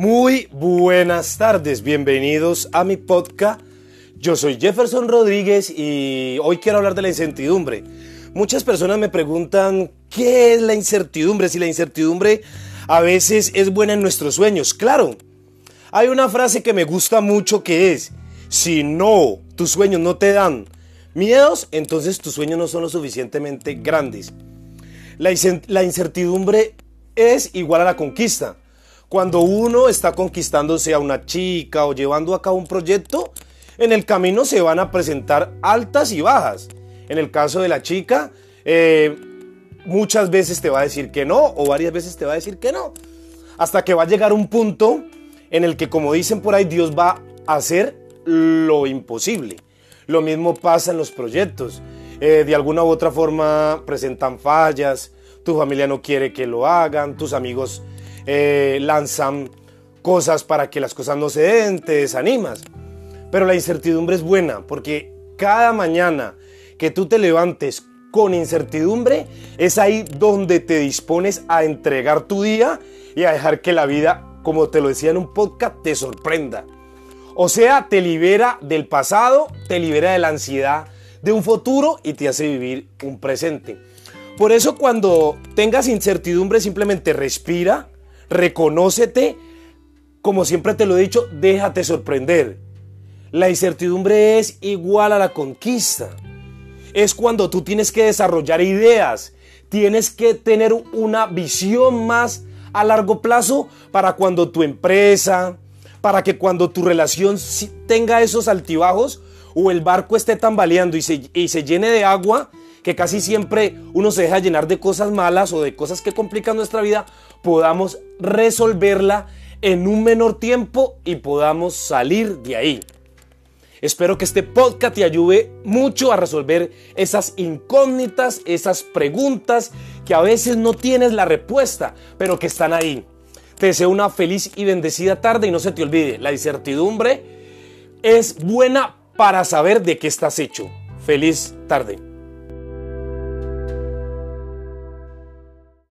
Muy buenas tardes, bienvenidos a mi podcast. Yo soy Jefferson Rodríguez y hoy quiero hablar de la incertidumbre. Muchas personas me preguntan qué es la incertidumbre, si la incertidumbre a veces es buena en nuestros sueños. Claro, hay una frase que me gusta mucho que es, si no, tus sueños no te dan miedos, entonces tus sueños no son lo suficientemente grandes. La, incertidumbre es igual a la conquista. Cuando uno está conquistándose a una chica o llevando a cabo un proyecto, en el camino se van a presentar altas y bajas. En el caso de la chica, eh, muchas veces te va a decir que no o varias veces te va a decir que no. Hasta que va a llegar un punto en el que, como dicen por ahí, Dios va a hacer lo imposible. Lo mismo pasa en los proyectos. Eh, de alguna u otra forma presentan fallas, tu familia no quiere que lo hagan, tus amigos eh, lanzan cosas para que las cosas no se den, te desanimas. Pero la incertidumbre es buena porque cada mañana que tú te levantes con incertidumbre, es ahí donde te dispones a entregar tu día y a dejar que la vida, como te lo decía en un podcast, te sorprenda. O sea, te libera del pasado, te libera de la ansiedad de un futuro y te hace vivir un presente. Por eso cuando tengas incertidumbre simplemente respira, reconócete, como siempre te lo he dicho, déjate sorprender. La incertidumbre es igual a la conquista. Es cuando tú tienes que desarrollar ideas, tienes que tener una visión más a largo plazo para cuando tu empresa, para que cuando tu relación tenga esos altibajos o el barco esté tambaleando y se, y se llene de agua, que casi siempre uno se deja llenar de cosas malas o de cosas que complican nuestra vida, podamos resolverla en un menor tiempo y podamos salir de ahí. Espero que este podcast te ayude mucho a resolver esas incógnitas, esas preguntas que a veces no tienes la respuesta, pero que están ahí. Te deseo una feliz y bendecida tarde y no se te olvide, la incertidumbre es buena para saber de qué estás hecho. Feliz tarde.